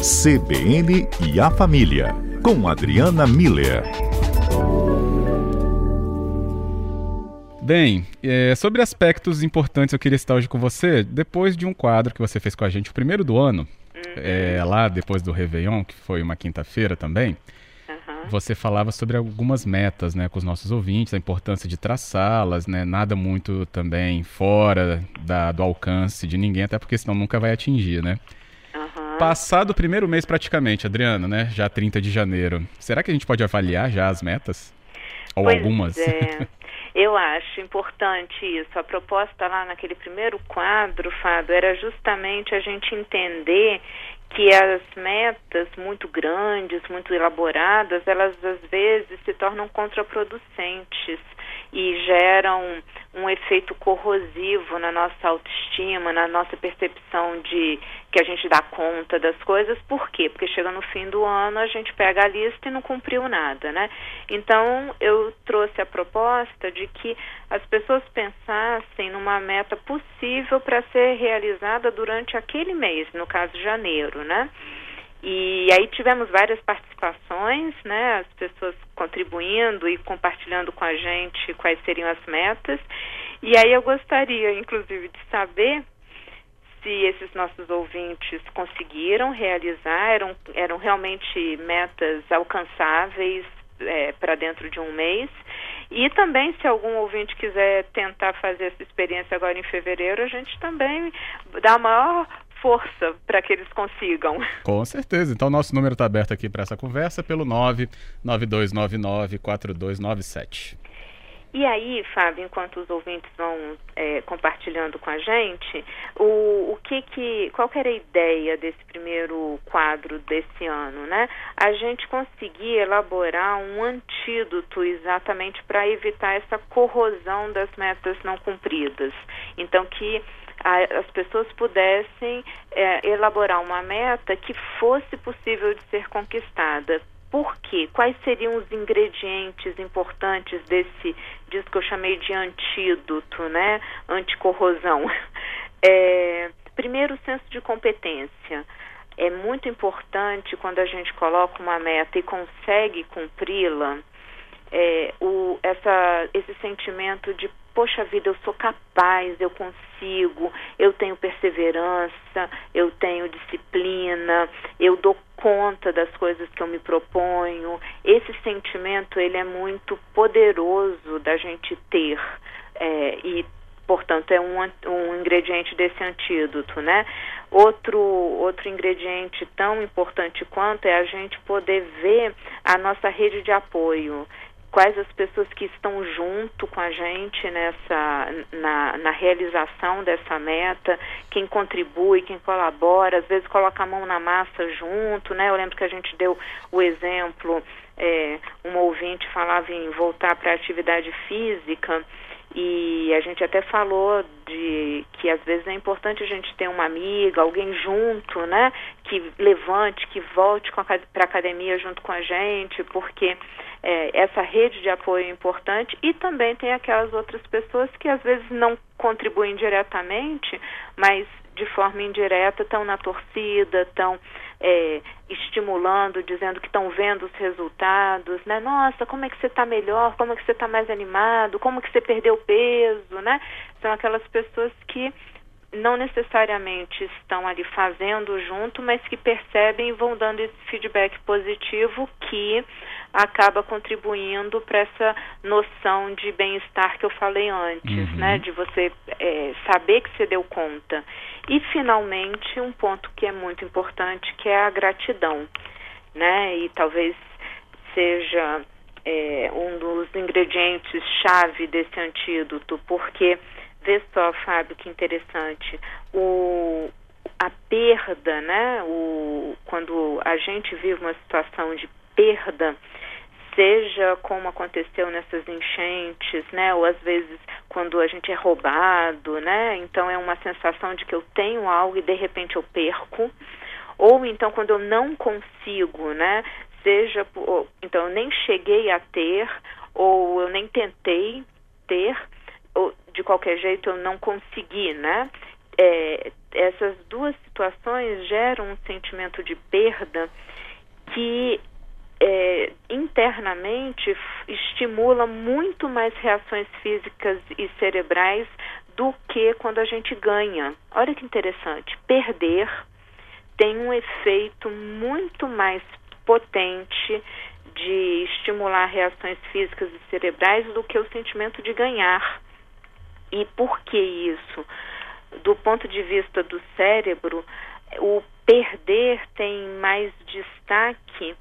CBN e a Família, com Adriana Miller. Bem, é, sobre aspectos importantes eu queria estar hoje com você, depois de um quadro que você fez com a gente, o primeiro do ano, uhum. é, lá depois do Réveillon, que foi uma quinta-feira também, uhum. você falava sobre algumas metas né, com os nossos ouvintes, a importância de traçá-las, né, nada muito também fora da, do alcance de ninguém, até porque senão nunca vai atingir, né? Passado o primeiro mês praticamente, Adriana, né? Já 30 de janeiro. Será que a gente pode avaliar já as metas? Ou pois algumas? É. Eu acho importante isso. A proposta lá naquele primeiro quadro, Fábio, era justamente a gente entender que as metas muito grandes, muito elaboradas, elas às vezes se tornam contraproducentes e geram um efeito corrosivo na nossa autoestima, na nossa percepção de que a gente dá conta das coisas. Por quê? Porque chega no fim do ano, a gente pega a lista e não cumpriu nada, né? Então, eu trouxe a proposta de que as pessoas pensassem numa meta possível para ser realizada durante aquele mês, no caso janeiro, né? E aí tivemos várias participações, né, as pessoas contribuindo e compartilhando com a gente quais seriam as metas. E aí eu gostaria, inclusive, de saber se esses nossos ouvintes conseguiram realizar, eram, eram realmente metas alcançáveis é, para dentro de um mês. E também, se algum ouvinte quiser tentar fazer essa experiência agora em fevereiro, a gente também dá a maior força para que eles consigam. Com certeza. Então, nosso número está aberto aqui para essa conversa pelo 992994297. E aí, Fábio, enquanto os ouvintes vão é, compartilhando com a gente, o, o que que, qual que era a ideia desse primeiro quadro desse ano, né? A gente conseguir elaborar um antídoto exatamente para evitar essa corrosão das metas não cumpridas. Então, que as pessoas pudessem é, elaborar uma meta que fosse possível de ser conquistada. Por quê? Quais seriam os ingredientes importantes desse, disso que eu chamei de antídoto, né? Anticorrosão. É, primeiro, o senso de competência. É muito importante quando a gente coloca uma meta e consegue cumpri-la, é, esse sentimento de poxa vida, eu sou capaz, eu consigo, eu tenho perseverança, eu tenho disciplina, eu dou conta das coisas que eu me proponho. Esse sentimento ele é muito poderoso da gente ter é, e portanto é um, um ingrediente desse antídoto, né? Outro outro ingrediente tão importante quanto é a gente poder ver a nossa rede de apoio quais as pessoas que estão junto com a gente nessa na, na realização dessa meta, quem contribui, quem colabora, às vezes coloca a mão na massa junto, né? Eu lembro que a gente deu o exemplo, é, um ouvinte falava em voltar para a atividade física e a gente até falou de que às vezes é importante a gente ter uma amiga, alguém junto, né? Que levante, que volte para a academia junto com a gente, porque é, essa rede de apoio é importante e também tem aquelas outras pessoas que às vezes não contribuem diretamente, mas de forma indireta estão na torcida, estão é, estimulando, dizendo que estão vendo os resultados, né? Nossa, como é que você está melhor? Como é que você está mais animado? Como que você perdeu peso, né? São aquelas pessoas que não necessariamente estão ali fazendo junto, mas que percebem e vão dando esse feedback positivo que acaba contribuindo para essa noção de bem-estar que eu falei antes, uhum. né? De você é, saber que você deu conta. E finalmente um ponto que é muito importante, que é a gratidão, né? E talvez seja é, um dos ingredientes chave desse antídoto, porque Vê só, Fábio, que interessante. O, a perda, né? O, quando a gente vive uma situação de perda, seja como aconteceu nessas enchentes, né? Ou às vezes quando a gente é roubado, né? Então é uma sensação de que eu tenho algo e de repente eu perco. Ou então quando eu não consigo, né? Seja, então eu nem cheguei a ter, ou eu nem tentei ter, de qualquer jeito eu não consegui, né? é, essas duas situações geram um sentimento de perda que é, internamente estimula muito mais reações físicas e cerebrais do que quando a gente ganha. Olha que interessante. Perder tem um efeito muito mais potente de estimular reações físicas e cerebrais do que o sentimento de ganhar. E por que isso? Do ponto de vista do cérebro, o perder tem mais destaque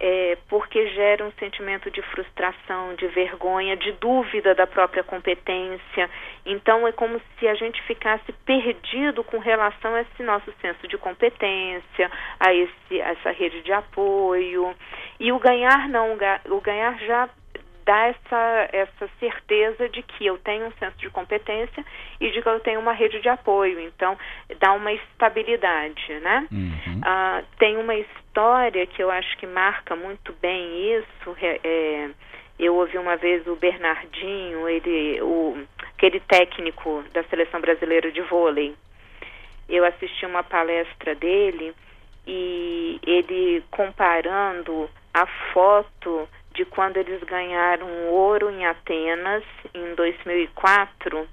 é, porque gera um sentimento de frustração, de vergonha, de dúvida da própria competência. Então é como se a gente ficasse perdido com relação a esse nosso senso de competência, a, esse, a essa rede de apoio. E o ganhar não, o ganhar já dá essa, essa certeza de que eu tenho um senso de competência e de que eu tenho uma rede de apoio. Então, dá uma estabilidade, né? Uhum. Ah, tem uma história que eu acho que marca muito bem isso. É, é, eu ouvi uma vez o Bernardinho, ele, o, aquele técnico da seleção brasileira de vôlei. Eu assisti uma palestra dele e ele comparando a foto de quando eles ganharam ouro em Atenas em 2004,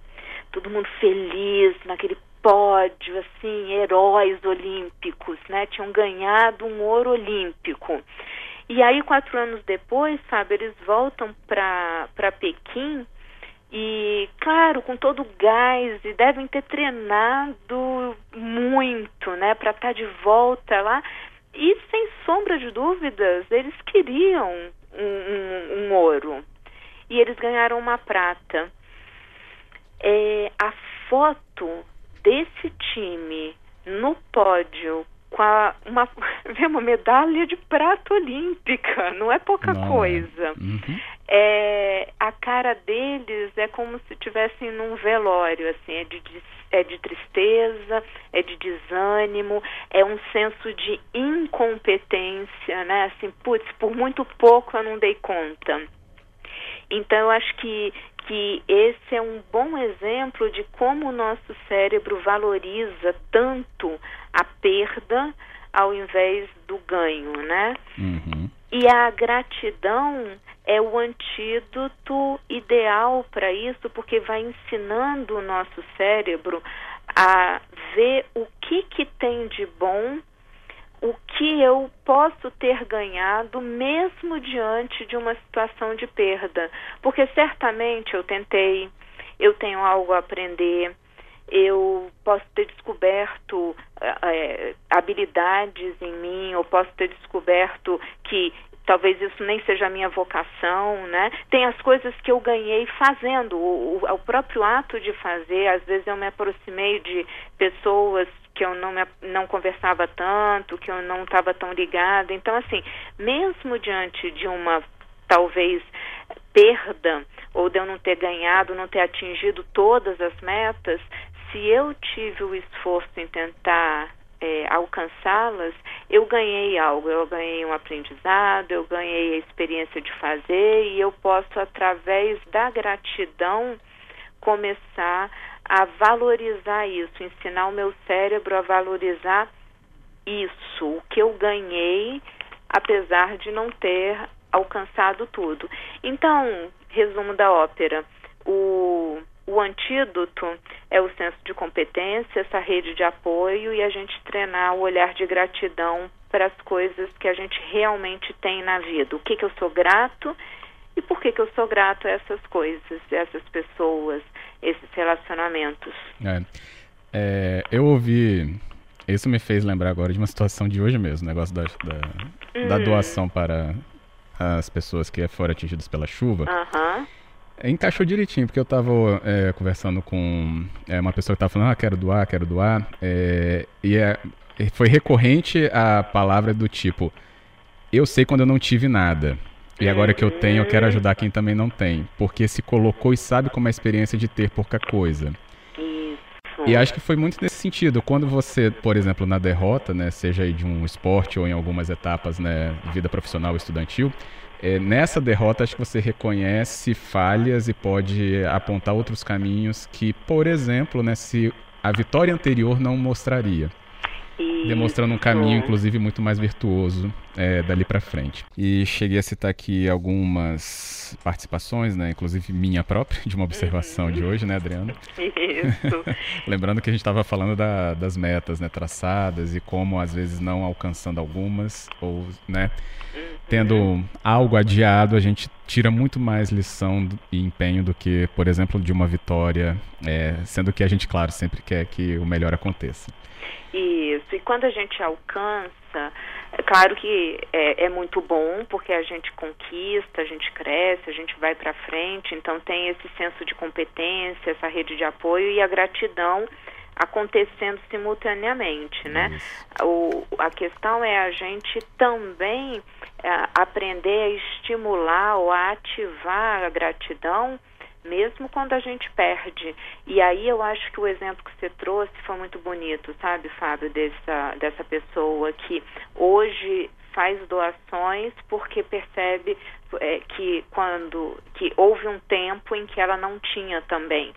todo mundo feliz naquele pódio, assim, heróis olímpicos, né? Tinham ganhado um ouro olímpico. E aí, quatro anos depois, sabe, eles voltam para Pequim e, claro, com todo o gás, e devem ter treinado muito, né, para estar tá de volta lá. E, sem sombra de dúvidas, eles queriam um, um, um ouro. E eles ganharam uma prata. É, a foto desse time no pódio com a, uma, uma medalha de prata olímpica, não é pouca não. coisa. Uhum. É, a cara deles é como se estivessem num velório, assim, é de, é de tristeza, é de desânimo, é um senso de incompetência, né? Assim, putz, por muito pouco eu não dei conta. Então, eu acho que que esse é um bom exemplo de como o nosso cérebro valoriza tanto a perda ao invés do ganho, né? Uhum. E a gratidão é o antídoto ideal para isso, porque vai ensinando o nosso cérebro a ver o que, que tem de bom o que eu posso ter ganhado mesmo diante de uma situação de perda. Porque certamente eu tentei, eu tenho algo a aprender, eu posso ter descoberto é, habilidades em mim, eu posso ter descoberto que talvez isso nem seja a minha vocação, né? Tem as coisas que eu ganhei fazendo, o, o, o próprio ato de fazer, às vezes eu me aproximei de pessoas que eu não, me, não conversava tanto, que eu não estava tão ligada. Então, assim, mesmo diante de uma talvez perda ou de eu não ter ganhado, não ter atingido todas as metas, se eu tive o esforço em tentar é, alcançá-las, eu ganhei algo, eu ganhei um aprendizado, eu ganhei a experiência de fazer e eu posso, através da gratidão, começar a valorizar isso, ensinar o meu cérebro a valorizar isso, o que eu ganhei, apesar de não ter alcançado tudo. Então, resumo da ópera, o, o antídoto é o senso de competência, essa rede de apoio e a gente treinar o olhar de gratidão para as coisas que a gente realmente tem na vida. O que, que eu sou grato e por que, que eu sou grato a essas coisas, a essas pessoas, esses relacionamentos. É. É, eu ouvi. Isso me fez lembrar agora de uma situação de hoje mesmo, o negócio da, da, uhum. da doação para as pessoas que foram atingidas pela chuva. Uhum. Encaixou direitinho, porque eu estava é, conversando com é, uma pessoa que estava falando, ah, quero doar, quero doar. É, e é, foi recorrente a palavra do tipo, eu sei quando eu não tive nada. E agora que eu tenho, eu quero ajudar quem também não tem. Porque se colocou e sabe como é a experiência de ter pouca coisa. E acho que foi muito nesse sentido. Quando você, por exemplo, na derrota, né, seja de um esporte ou em algumas etapas, né, vida profissional ou estudantil, é, nessa derrota acho que você reconhece falhas e pode apontar outros caminhos que, por exemplo, né, se a vitória anterior não mostraria. Isso. Demonstrando um caminho, inclusive, muito mais virtuoso é, dali para frente. E cheguei a citar aqui algumas participações, né? Inclusive minha própria, de uma observação uhum. de hoje, né, Adriana? Isso. Lembrando que a gente estava falando da, das metas, né, traçadas e como às vezes não alcançando algumas ou, né, uhum. Tendo algo adiado, a gente tira muito mais lição e empenho do que, por exemplo, de uma vitória, é, sendo que a gente, claro, sempre quer que o melhor aconteça. Isso, e quando a gente alcança, é claro que é, é, muito bom, porque a gente conquista, a gente cresce, a gente vai para frente, então tem esse senso de competência, essa rede de apoio e a gratidão acontecendo simultaneamente, né? O, a questão é a gente também é, aprender a estimular ou a ativar a gratidão mesmo quando a gente perde. E aí eu acho que o exemplo que você trouxe foi muito bonito, sabe, Fábio, dessa, dessa pessoa que hoje faz doações porque percebe é, que quando que houve um tempo em que ela não tinha também.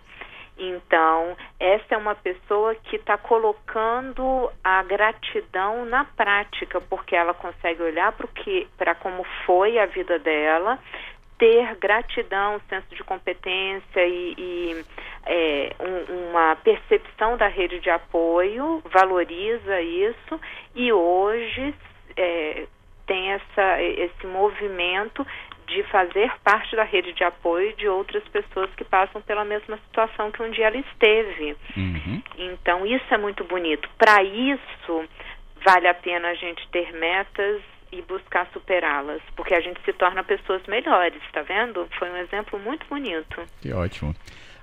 Então, essa é uma pessoa que está colocando a gratidão na prática, porque ela consegue olhar para como foi a vida dela, ter gratidão, senso de competência e, e é, um, uma percepção da rede de apoio, valoriza isso e hoje é, tem essa, esse movimento de fazer parte da rede de apoio de outras pessoas que passam pela mesma situação que um dia ela esteve. Uhum. Então, isso é muito bonito. Para isso, vale a pena a gente ter metas e buscar superá-las, porque a gente se torna pessoas melhores, tá vendo? Foi um exemplo muito bonito. Que ótimo.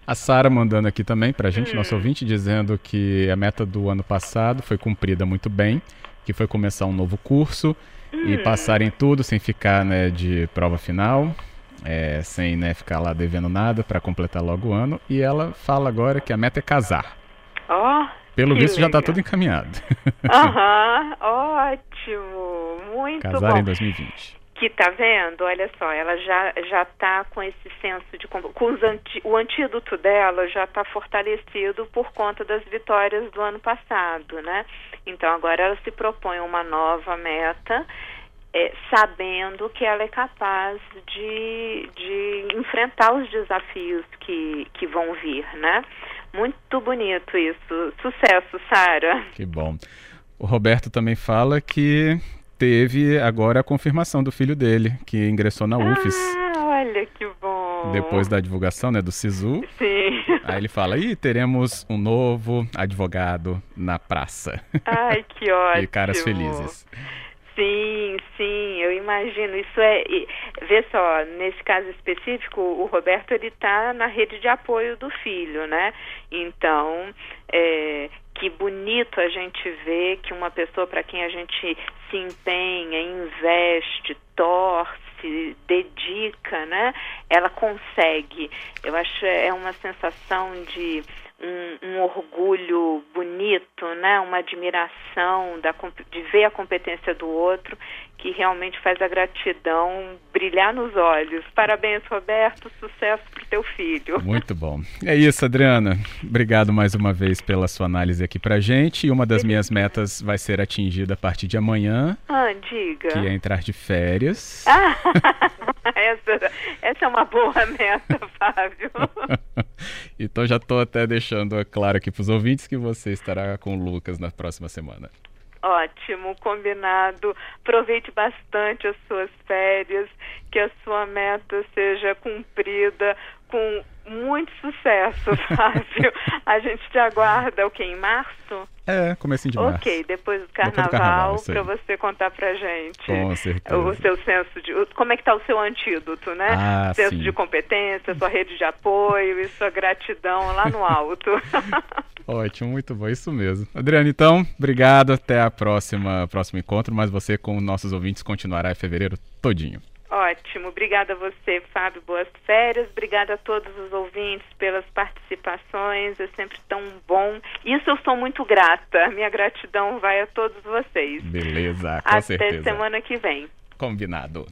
A Sara mandando aqui também para a gente, hum. nosso ouvinte, dizendo que a meta do ano passado foi cumprida muito bem, que foi começar um novo curso. E passar em tudo sem ficar né, de prova final, é, sem né, ficar lá devendo nada para completar logo o ano. E ela fala agora que a meta é casar. Ó, oh, pelo visto legal. já está tudo encaminhado. Aham, ótimo, muito Casar bom. Casar em 2020. Que tá vendo? Olha só, ela já já tá com esse senso de com anti, o antídoto dela já está fortalecido por conta das vitórias do ano passado, né? Então agora ela se propõe uma nova meta é, sabendo que ela é capaz de, de enfrentar os desafios que, que vão vir, né? Muito bonito isso. Sucesso, Sara. Que bom. O Roberto também fala que teve agora a confirmação do filho dele, que ingressou na UFES. Ah, olha que bom. Depois da divulgação, né, do SISU. Sim. Aí ele fala, e teremos um novo advogado na praça. Ai, que ótimo. e caras felizes. Sim, sim, eu imagino. Isso é, vê só, nesse caso específico, o Roberto ele está na rede de apoio do filho, né? Então, é, que bonito a gente ver que uma pessoa para quem a gente se empenha, investe, torce, dedica, né? Ela consegue. Eu acho é uma sensação de um, um, orgulho bonito, né? uma admiração da, de ver a competência do outro, que realmente faz a gratidão brilhar nos olhos. Parabéns, Roberto, sucesso para o teu filho. Muito bom. É isso, Adriana. Obrigado mais uma vez pela sua análise aqui para gente. E uma das minhas metas vai ser atingida a partir de amanhã. Ah, diga. Que é entrar de férias. Ah, essa, essa é uma boa meta, Fábio. então já estou até deixando claro aqui para os ouvintes que você estará com o Lucas na próxima semana. Ótimo, combinado. Aproveite bastante as suas férias, que a sua meta seja cumprida com muito sucesso, Fábio. a gente te aguarda o que em março? É, comecinho de março. Ok, depois do carnaval, para você contar pra gente. Com certeza. O seu senso de. Como é que tá o seu antídoto, né? Ah, senso sim. de competência, sua rede de apoio e sua gratidão lá no alto. Ótimo, muito bom, isso mesmo. Adriano, então, obrigado. Até a próxima, próximo encontro, mas você com nossos ouvintes continuará em fevereiro todinho. Ótimo, obrigada a você, Fábio. Boas férias. Obrigada a todos os ouvintes pelas participações. É sempre tão bom. Isso eu sou muito grata. Minha gratidão vai a todos vocês. Beleza, com Até certeza. Até semana que vem. Combinado.